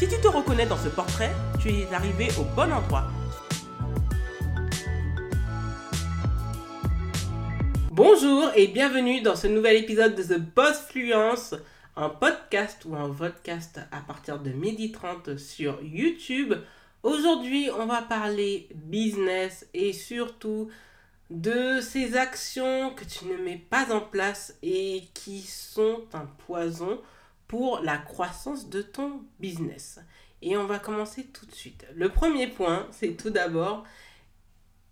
Si tu te reconnais dans ce portrait, tu es arrivé au bon endroit. Bonjour et bienvenue dans ce nouvel épisode de The Boss Fluence, un podcast ou un podcast à partir de 12h30 sur YouTube. Aujourd'hui, on va parler business et surtout de ces actions que tu ne mets pas en place et qui sont un poison pour la croissance de ton business. Et on va commencer tout de suite. Le premier point, c'est tout d'abord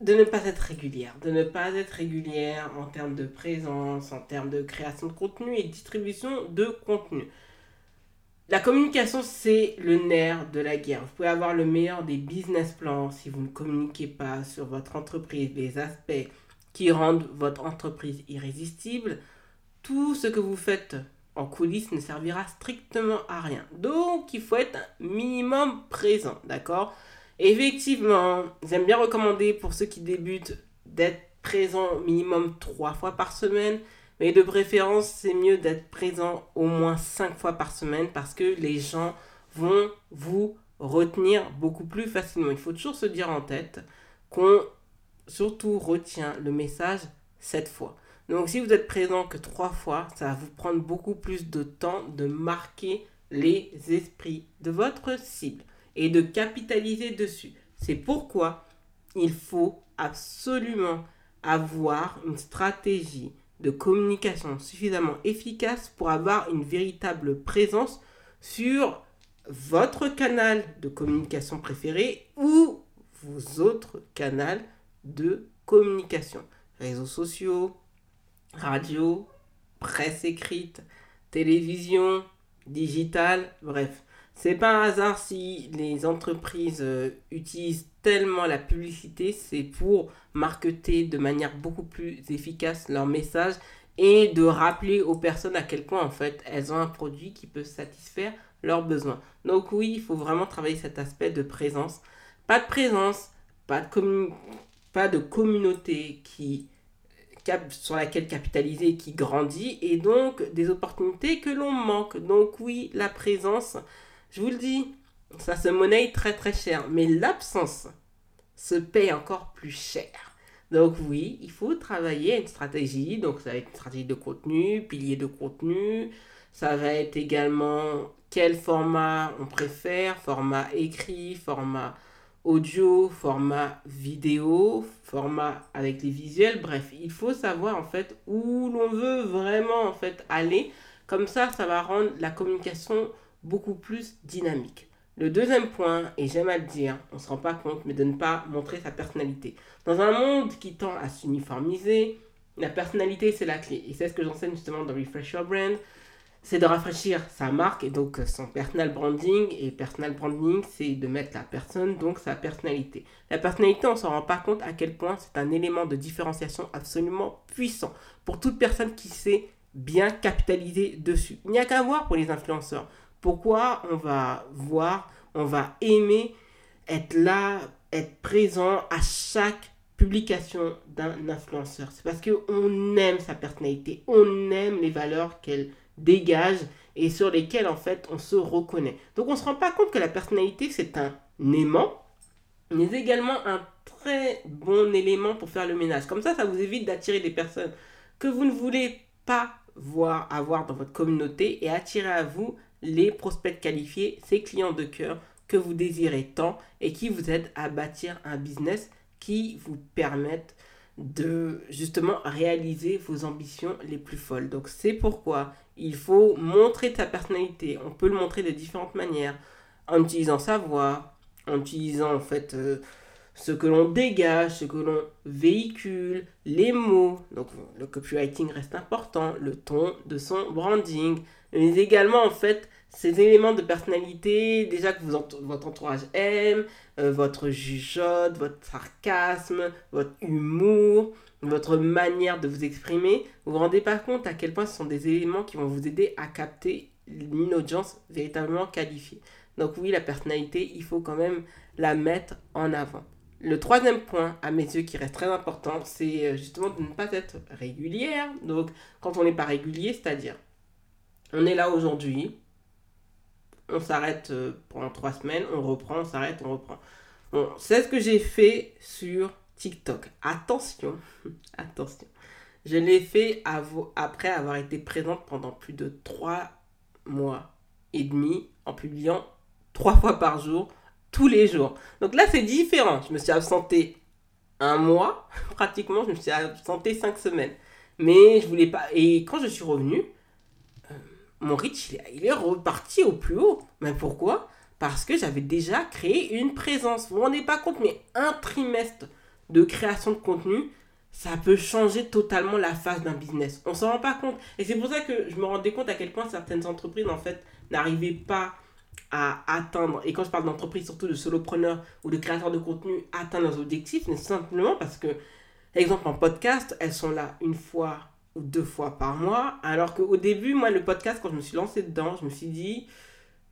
de ne pas être régulière. De ne pas être régulière en termes de présence, en termes de création de contenu et distribution de contenu. La communication, c'est le nerf de la guerre. Vous pouvez avoir le meilleur des business plans si vous ne communiquez pas sur votre entreprise, les aspects qui rendent votre entreprise irrésistible. Tout ce que vous faites en coulisses ne servira strictement à rien. Donc, il faut être minimum présent, d'accord? Effectivement, j'aime bien recommander pour ceux qui débutent d'être présent minimum trois fois par semaine. Mais de préférence, c'est mieux d'être présent au moins 5 fois par semaine parce que les gens vont vous retenir beaucoup plus facilement. Il faut toujours se dire en tête qu'on surtout retient le message 7 fois. Donc si vous êtes présent que 3 fois, ça va vous prendre beaucoup plus de temps de marquer les esprits de votre cible et de capitaliser dessus. C'est pourquoi il faut absolument avoir une stratégie de communication suffisamment efficace pour avoir une véritable présence sur votre canal de communication préféré ou vos autres canaux de communication. Réseaux sociaux, radio, presse écrite, télévision, digital, bref. C'est pas un hasard si les entreprises euh, utilisent tellement la publicité, c'est pour marketer de manière beaucoup plus efficace leur message et de rappeler aux personnes à quel point en fait elles ont un produit qui peut satisfaire leurs besoins. Donc oui, il faut vraiment travailler cet aspect de présence. Pas de présence, pas de, pas de communauté qui sur laquelle capitaliser qui grandit et donc des opportunités que l'on manque. Donc oui, la présence, je vous le dis, ça se monnaie très très cher, mais l'absence se paye encore plus cher. Donc oui, il faut travailler une stratégie. Donc ça va être une stratégie de contenu, pilier de contenu. Ça va être également quel format on préfère, format écrit, format audio, format vidéo, format avec les visuels. Bref, il faut savoir en fait où l'on veut vraiment en fait aller. Comme ça, ça va rendre la communication beaucoup plus dynamique. Le deuxième point, et j'aime à le dire, on ne se rend pas compte, mais de ne pas montrer sa personnalité. Dans un monde qui tend à s'uniformiser, la personnalité, c'est la clé. Et c'est ce que j'enseigne justement dans Refresh Your Brand. C'est de rafraîchir sa marque et donc son personal branding. Et personal branding, c'est de mettre la personne, donc sa personnalité. La personnalité, on ne s'en rend pas compte à quel point c'est un élément de différenciation absolument puissant pour toute personne qui sait bien capitaliser dessus. Il n'y a qu'à voir pour les influenceurs. Pourquoi on va voir, on va aimer être là, être présent à chaque publication d'un influenceur? C'est parce qu'on aime sa personnalité, on aime les valeurs qu'elle dégage et sur lesquelles en fait on se reconnaît. Donc on ne se rend pas compte que la personnalité c'est un aimant, mais également un très bon élément pour faire le ménage. Comme ça, ça vous évite d'attirer des personnes que vous ne voulez pas voir avoir dans votre communauté et attirer à vous les prospects qualifiés, ces clients de cœur que vous désirez tant et qui vous aident à bâtir un business qui vous permette de justement réaliser vos ambitions les plus folles. Donc c'est pourquoi il faut montrer ta personnalité. On peut le montrer de différentes manières en utilisant sa voix, en utilisant en fait euh, ce que l'on dégage, ce que l'on véhicule, les mots. Donc le copywriting reste important, le ton de son branding, mais également en fait ces éléments de personnalité, déjà que vous votre entourage aime, euh, votre jugeote, votre sarcasme, votre humour, votre manière de vous exprimer, vous vous rendez pas compte à quel point ce sont des éléments qui vont vous aider à capter une audience véritablement qualifiée. Donc oui, la personnalité, il faut quand même la mettre en avant. Le troisième point, à mes yeux, qui reste très important, c'est euh, justement de ne pas être régulière. Donc, quand on n'est pas régulier, c'est-à-dire, on est là aujourd'hui, on s'arrête euh, pendant trois semaines, on reprend, on s'arrête, on reprend. Bon, c'est ce que j'ai fait sur TikTok. Attention, attention. Je l'ai fait après avoir été présente pendant plus de trois mois et demi en publiant trois fois par jour, tous les jours. Donc là, c'est différent. Je me suis absenté un mois, pratiquement, je me suis absenté cinq semaines. Mais je voulais pas. Et quand je suis revenue, mon reach, il est reparti au plus haut. Mais pourquoi? Parce que j'avais déjà créé une présence. Vous vous rendez pas compte, mais un trimestre de création de contenu, ça peut changer totalement la phase d'un business. On s'en rend pas compte. Et c'est pour ça que je me rendais compte à quel point certaines entreprises, en fait, n'arrivaient pas à atteindre, et quand je parle d'entreprise, surtout de solopreneurs ou de créateurs de contenu, atteindre leurs objectifs, mais simplement parce que, exemple en podcast, elles sont là une fois deux fois par mois, alors qu'au début, moi, le podcast, quand je me suis lancé dedans, je me suis dit,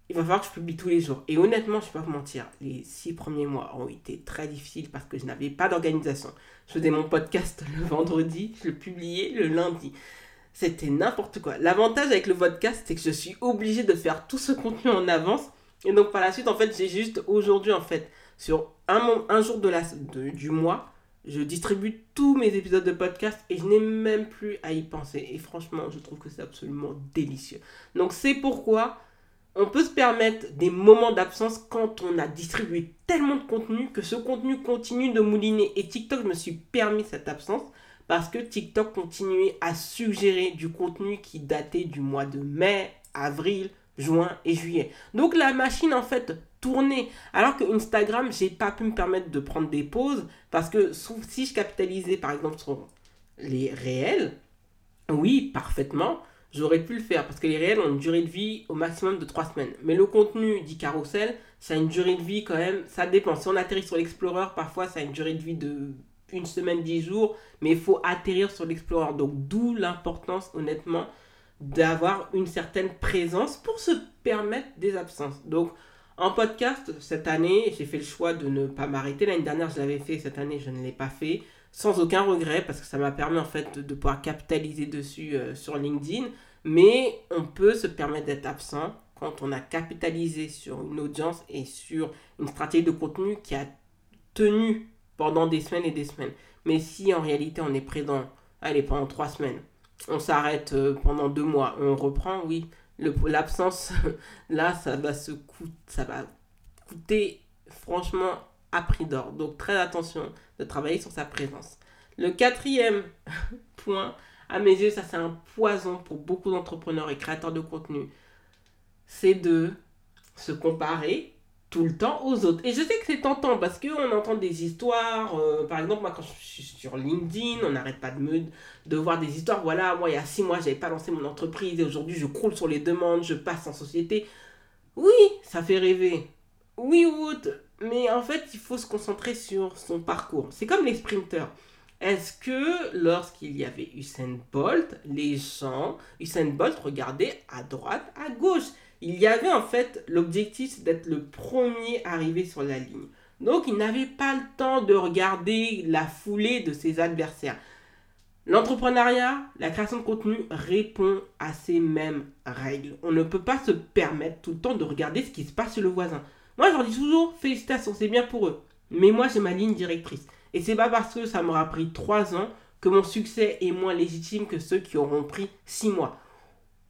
il va falloir que je publie tous les jours. Et honnêtement, je ne vais pas vous mentir, les six premiers mois ont été très difficiles parce que je n'avais pas d'organisation. Je faisais mon podcast le vendredi, je le publiais le lundi. C'était n'importe quoi. L'avantage avec le podcast, c'est que je suis obligée de faire tout ce contenu en avance. Et donc par la suite, en fait, j'ai juste aujourd'hui, en fait, sur un, un jour de la, du mois, je distribue tous mes épisodes de podcast et je n'ai même plus à y penser. Et franchement, je trouve que c'est absolument délicieux. Donc c'est pourquoi on peut se permettre des moments d'absence quand on a distribué tellement de contenu que ce contenu continue de mouliner. Et TikTok, je me suis permis cette absence parce que TikTok continuait à suggérer du contenu qui datait du mois de mai, avril, juin et juillet. Donc la machine en fait Alors que Instagram, j'ai pas pu me permettre de prendre des pauses parce que si je capitalisais par exemple sur les réels, oui, parfaitement, j'aurais pu le faire parce que les réels ont une durée de vie au maximum de 3 semaines. Mais le contenu dit carousel, ça a une durée de vie quand même, ça dépend. Si on atterrit sur l'Explorer, parfois ça a une durée de vie de une semaine, dix jours, mais il faut atterrir sur l'Explorer. Donc d'où l'importance, honnêtement, d'avoir une certaine présence pour se permettre des absences. Donc en podcast, cette année, j'ai fait le choix de ne pas m'arrêter. L'année dernière, je l'avais fait, cette année, je ne l'ai pas fait. Sans aucun regret, parce que ça m'a permis en fait de, pouvoir capitaliser dessus euh, sur LinkedIn. Mais on peut se permettre d'être absent quand on a capitalisé sur une audience et sur une stratégie de contenu qui a tenu pendant des semaines et des semaines. Mais si en réalité on est présent, allez, pendant trois semaines, on s'arrête euh, pendant deux mois, on reprend, oui, l'absence, là, ça va, se coûter, ça va coûter franchement à prix d'or. Donc très attention de travailler sur sa présence. Le quatrième point, à mes yeux, ça c'est un poison pour beaucoup d'entrepreneurs et créateurs de contenu, c'est de se comparer tout le temps aux autres. Et je sais que c'est tentant parce qu'on entend des histoires. Euh, par exemple, moi, quand je suis sur LinkedIn, on n'arrête pas de me de voir des histoires. Voilà, moi, il y a six mois, j'avais pas lancé mon entreprise et aujourd'hui, je croule sur les demandes, je passe en société. Oui, ça fait rêver. Oui, Wood. Mais en fait, il faut se concentrer sur son parcours. C'est comme les sprinteurs. Est-ce que lorsqu'il y avait Usain Bolt, les gens, Usain Bolt regardait à droite, à gauche? Il y avait en fait l'objectif d'être le premier arrivé sur la ligne. Donc il n'avait pas le temps de regarder la foulée de ses adversaires. L'entrepreneuriat, la création de contenu répond à ces mêmes règles. On ne peut pas se permettre tout le temps de regarder ce qui se passe chez le voisin. Moi, je leur dis toujours félicitations, c'est bien pour eux. Mais moi, j'ai ma ligne directrice. Et c'est pas parce que ça m'aura pris 3 ans que mon succès est moins légitime que ceux qui auront pris 6 mois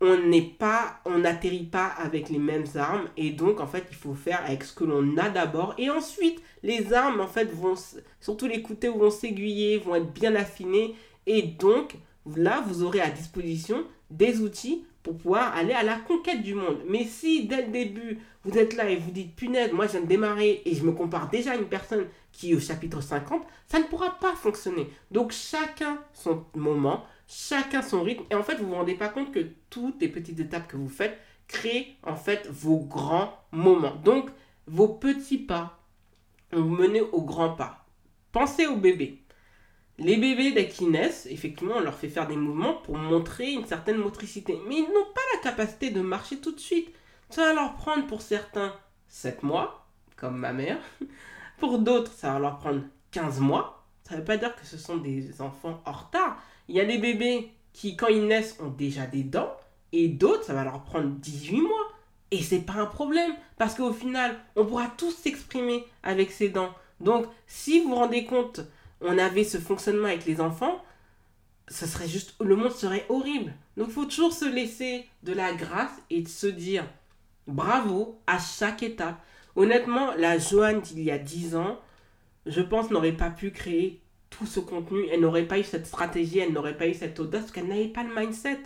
on n'est pas, on n'atterrit pas avec les mêmes armes et donc en fait il faut faire avec ce que l'on a d'abord et ensuite les armes en fait vont, surtout les couteaux vont s'aiguiller, vont être bien affinés et donc là vous aurez à disposition des outils pour pouvoir aller à la conquête du monde. Mais si dès le début vous êtes là et vous dites punaise, moi je viens de démarrer et je me compare déjà à une personne qui est au chapitre 50, ça ne pourra pas fonctionner. Donc chacun son moment, chacun son rythme. Et en fait, vous vous rendez pas compte que toutes les petites étapes que vous faites créez en fait vos grands moments. Donc, vos petits pas, vous menez au grand pas. Pensez aux bébés. Les bébés, dès qu'ils naissent, effectivement, on leur fait faire des mouvements pour montrer une certaine motricité. Mais ils n'ont pas la capacité de marcher tout de suite. Ça va leur prendre pour certains 7 mois, comme ma mère. Pour d'autres, ça va leur prendre 15 mois. Ça ne veut pas dire que ce sont des enfants en retard. Il y a des bébés qui, quand ils naissent, ont déjà des dents. Et d'autres, ça va leur prendre 18 mois. Et c'est pas un problème. Parce qu'au final, on pourra tous s'exprimer avec ces dents. Donc, si vous vous rendez compte, on avait ce fonctionnement avec les enfants, ce serait juste, le monde serait horrible. Donc, il faut toujours se laisser de la grâce et de se dire bravo à chaque étape. Honnêtement, la Joanne d'il y a 10 ans, je pense, n'aurait pas pu créer tout ce contenu. Elle n'aurait pas eu cette stratégie, elle n'aurait pas eu cette audace, parce qu'elle n'avait pas le mindset.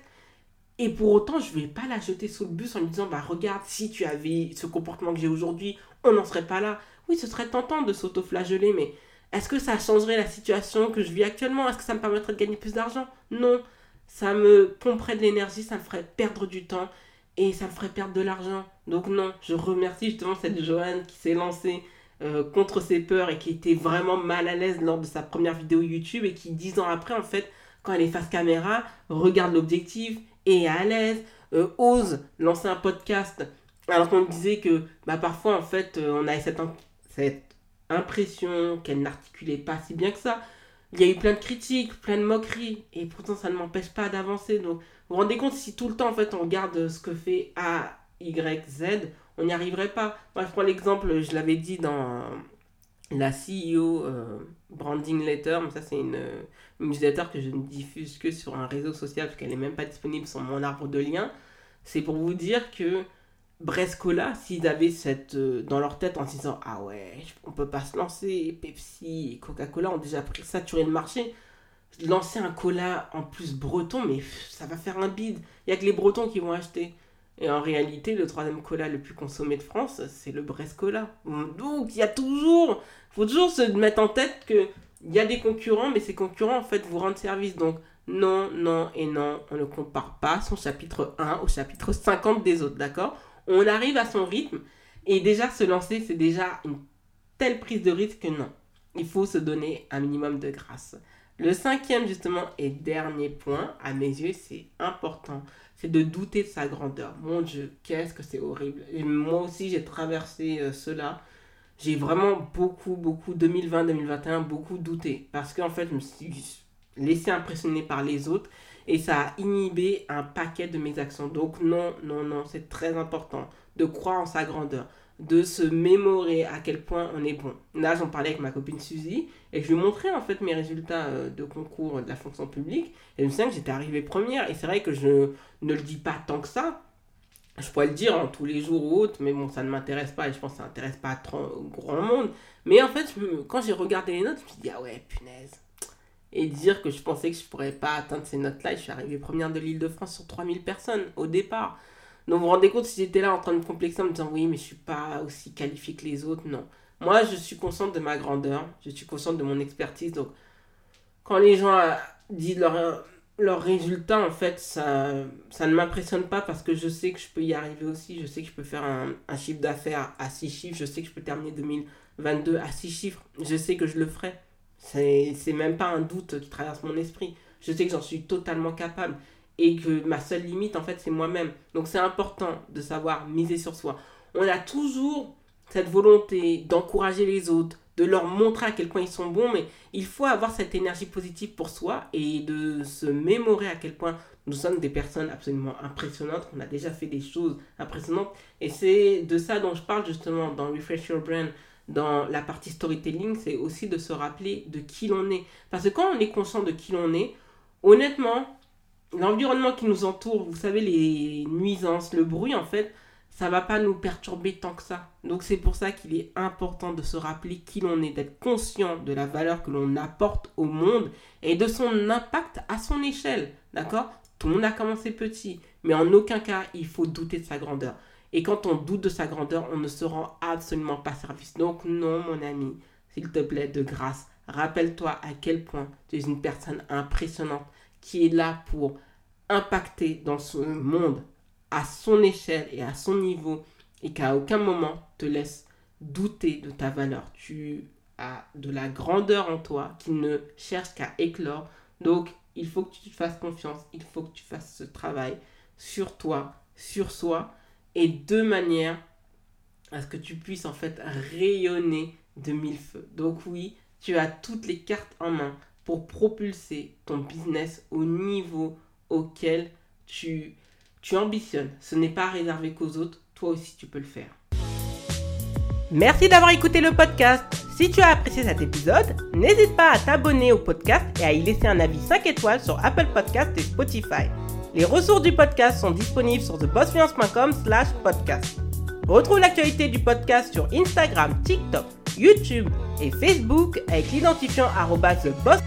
Et pour autant, je ne vais pas la jeter sous le bus en lui disant, bah regarde, si tu avais ce comportement que j'ai aujourd'hui, on n'en serait pas là. Oui, ce serait tentant de s'auto-flageller, mais est-ce que ça changerait la situation que je vis actuellement? Est-ce que ça me permettrait de gagner plus d'argent? Non. Ça me pomperait de l'énergie, ça me ferait perdre du temps et ça me ferait perdre de l'argent. Donc non, je remercie justement cette Joanne qui s'est lancée euh, contre ses peurs et qui était vraiment mal à l'aise lors de sa première vidéo YouTube et qui dix ans après en fait quand elle est face caméra regarde l'objectif et est à l'aise, euh, ose lancer un podcast alors qu'on disait que bah, parfois en fait euh, on avait cette, cette impression qu'elle n'articulait pas si bien que ça. Il y a eu plein de critiques, plein de moqueries, et pourtant ça ne m'empêche pas d'avancer. Donc vous vous rendez compte si tout le temps en fait on regarde ce que fait A, Y, Z, on n'y arriverait pas. Moi je prends l'exemple, je l'avais dit dans la CEO euh, Branding Letter, mais ça c'est une, une, newsletter que je ne diffuse que sur un réseau social parce qu'elle n'est même pas disponible sur mon arbre de liens. C'est pour vous dire que Brescola, s'ils avaient cette euh, dans leur tête en se disant ah ouais, on peut pas se lancer, Pepsi et Coca-Cola ont déjà pris saturé le marché. Lancer un cola en plus breton, mais ça va faire un bide. Il y a que les Bretons qui vont acheter. Et en réalité, le troisième cola le plus consommé de France, c'est le Brescola. Donc il y a toujours, faut toujours se mettre en tête que il y a des concurrents, mais ces concurrents en fait vous rendent service. Donc non, non et non, on ne compare pas son chapitre 1 au chapitre 50 des autres, d'accord? On arrive à son rythme et déjà se lancer, c'est déjà une telle prise de risque que non. Il faut se donner un minimum de grâce. Le cinquième justement et dernier point, à mes yeux, c'est important, c'est de douter de sa grandeur. Mon Dieu, qu'est-ce que c'est horrible. Et moi aussi, j'ai traversé euh, cela. J'ai vraiment beaucoup, beaucoup, 2020-2021, beaucoup douté. Parce qu'en fait, je me suis laissé impressionner par les autres et ça a inhibé un paquet de mes actions. Donc non, non, non, c'est très important de croire en sa grandeur, de se mémorer à quel point on est bon. Là, j'en parlais avec ma copine Suzy et je lui montrais en fait mes résultats euh, de concours de la fonction publique et je me souviens que j'étais arrivée première et c'est vrai que je ne le dis pas tant que ça. Je pourrais le dire en tous les jours ou autres, mais bon, ça ne m'intéresse pas et je pense que ça n'intéresse pas trop grand monde. Mais en fait, quand j'ai regardé les notes, je me suis dit, ah ouais, punaise, et dire que je pensais que je pourrais pas atteindre ces notes-là. Je suis arrivée première de l'île de France sur 3000 personnes au départ. Donc vous vous rendez compte si j'étais là en train de complexer en me disant oui mais je suis pas aussi qualifiée que les autres, non. Moi je suis consciente de ma grandeur, je suis consciente de mon expertise. Donc quand les gens euh, disent leurs leur résultats en fait ça, ça ne m'impressionne pas parce que je sais que je peux y arriver aussi. Je sais que je peux faire un, un chiffre d'affaires à 6 chiffres, je sais que je peux terminer 2022 à 6 chiffres, je sais que je le ferai. C'est même pas un doute qui traverse mon esprit. Je sais que j'en suis totalement capable et que ma seule limite, en fait, c'est moi-même. Donc c'est important de savoir miser sur soi. On a toujours cette volonté d'encourager les autres, de leur montrer à quel point ils sont bons, mais il faut avoir cette énergie positive pour soi et de se mémorer à quel point nous sommes des personnes absolument impressionnantes, on a déjà fait des choses impressionnantes. Et c'est de ça dont je parle justement dans Refresh Your Brain, dans la partie storytelling, c'est aussi de se rappeler de qui l'on est. Parce que quand on est conscient de qui l'on est, honnêtement, l'environnement qui nous entoure, vous savez, les nuisances, le bruit, en fait, ça va pas nous perturber tant que ça. Donc c'est pour ça qu'il est important de se rappeler qui l'on est, d'être conscient de la valeur que l'on apporte au monde et de son impact à son échelle. D'accord? Tout le monde a commencé petit, mais en aucun cas il faut douter de sa grandeur. Et quand on doute de sa grandeur, on ne se rend absolument pas service. Donc non, mon ami, s'il te plaît, de grâce, rappelle-toi à quel point tu es une personne impressionnante qui est là pour impacter dans ce monde à son échelle et à son niveau et qu'à aucun moment te laisse douter de ta valeur. Tu as de la grandeur en toi qui ne cherche qu'à éclore. Donc, il faut que tu te fasses confiance, il faut que tu fasses ce travail sur toi, sur soi, et de manière à ce que tu puisses en fait rayonner de mille feux. Donc oui, tu as toutes les cartes en main pour propulser ton business au niveau auquel tu, tu ambitionnes. Ce n'est pas réservé qu'aux autres, toi aussi tu peux le faire. Merci d'avoir écouté le podcast. Si tu as apprécié cet épisode, n'hésite pas à t'abonner au podcast et à y laisser un avis 5 étoiles sur Apple Podcast et Spotify. Les ressources du podcast sont disponibles sur thebossfluence.com slash podcast. Retrouve l'actualité du podcast sur Instagram, TikTok, YouTube et Facebook avec l'identifiant arroba theboss